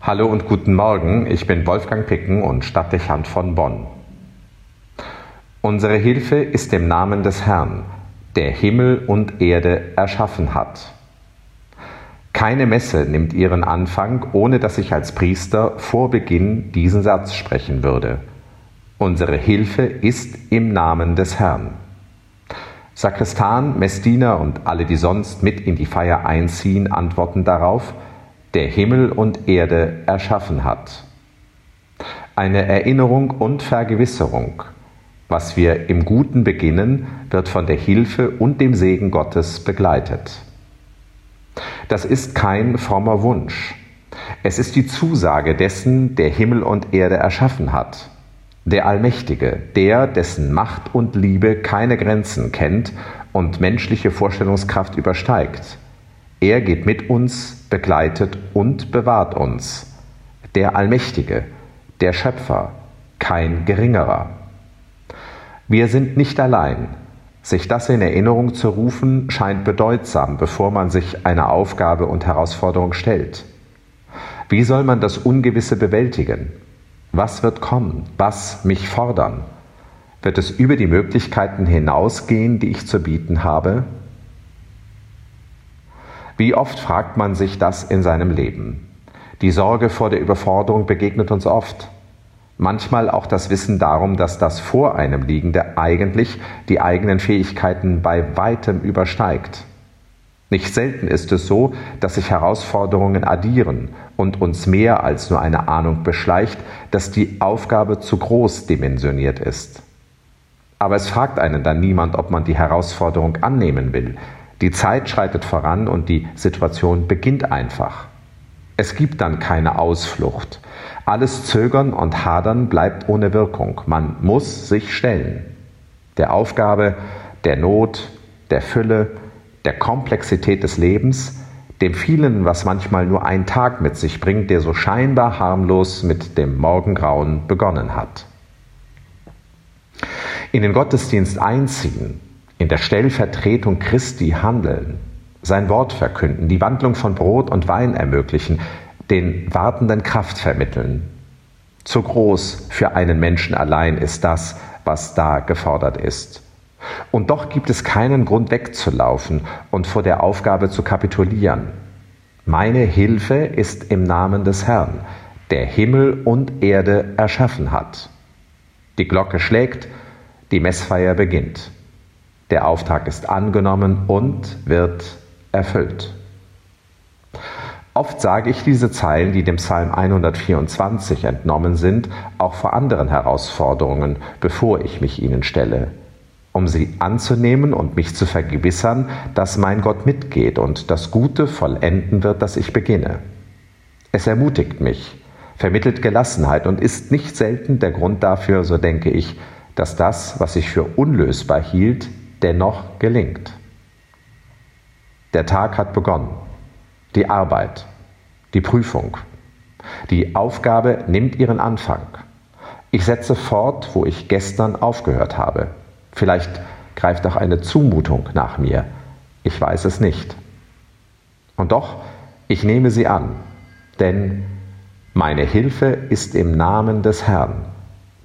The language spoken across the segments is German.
Hallo und guten Morgen, ich bin Wolfgang Picken und Stadtdechant von Bonn. Unsere Hilfe ist im Namen des Herrn, der Himmel und Erde erschaffen hat. Keine Messe nimmt ihren Anfang, ohne dass ich als Priester vor Beginn diesen Satz sprechen würde. Unsere Hilfe ist im Namen des Herrn. Sakristan, Messdiener und alle, die sonst mit in die Feier einziehen, antworten darauf, der Himmel und Erde erschaffen hat. Eine Erinnerung und Vergewisserung. Was wir im Guten beginnen, wird von der Hilfe und dem Segen Gottes begleitet. Das ist kein frommer Wunsch. Es ist die Zusage dessen, der Himmel und Erde erschaffen hat. Der Allmächtige, der, dessen Macht und Liebe keine Grenzen kennt und menschliche Vorstellungskraft übersteigt. Er geht mit uns, begleitet und bewahrt uns. Der Allmächtige, der Schöpfer, kein geringerer. Wir sind nicht allein. Sich das in Erinnerung zu rufen, scheint bedeutsam, bevor man sich einer Aufgabe und Herausforderung stellt. Wie soll man das Ungewisse bewältigen? Was wird kommen? Was mich fordern? Wird es über die Möglichkeiten hinausgehen, die ich zu bieten habe? Wie oft fragt man sich das in seinem Leben? Die Sorge vor der Überforderung begegnet uns oft. Manchmal auch das Wissen darum, dass das vor einem Liegende eigentlich die eigenen Fähigkeiten bei weitem übersteigt. Nicht selten ist es so, dass sich Herausforderungen addieren und uns mehr als nur eine Ahnung beschleicht, dass die Aufgabe zu groß dimensioniert ist. Aber es fragt einen dann niemand, ob man die Herausforderung annehmen will, die Zeit schreitet voran und die Situation beginnt einfach. Es gibt dann keine Ausflucht. Alles Zögern und Hadern bleibt ohne Wirkung. Man muss sich stellen. Der Aufgabe, der Not, der Fülle, der Komplexität des Lebens, dem vielen, was manchmal nur ein Tag mit sich bringt, der so scheinbar harmlos mit dem Morgengrauen begonnen hat. In den Gottesdienst einziehen, in der Stellvertretung Christi handeln, sein Wort verkünden, die Wandlung von Brot und Wein ermöglichen, den Wartenden Kraft vermitteln. Zu groß für einen Menschen allein ist das, was da gefordert ist. Und doch gibt es keinen Grund wegzulaufen und vor der Aufgabe zu kapitulieren. Meine Hilfe ist im Namen des Herrn, der Himmel und Erde erschaffen hat. Die Glocke schlägt, die Messfeier beginnt. Der Auftrag ist angenommen und wird erfüllt. Oft sage ich diese Zeilen, die dem Psalm 124 entnommen sind, auch vor anderen Herausforderungen, bevor ich mich ihnen stelle, um sie anzunehmen und mich zu vergewissern, dass mein Gott mitgeht und das Gute vollenden wird, das ich beginne. Es ermutigt mich, vermittelt Gelassenheit und ist nicht selten der Grund dafür, so denke ich, dass das, was ich für unlösbar hielt, dennoch gelingt. Der Tag hat begonnen. Die Arbeit, die Prüfung, die Aufgabe nimmt ihren Anfang. Ich setze fort, wo ich gestern aufgehört habe. Vielleicht greift auch eine Zumutung nach mir. Ich weiß es nicht. Und doch, ich nehme sie an, denn meine Hilfe ist im Namen des Herrn,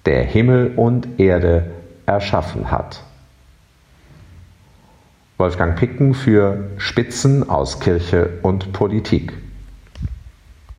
der Himmel und Erde erschaffen hat. Wolfgang Picken für Spitzen aus Kirche und Politik.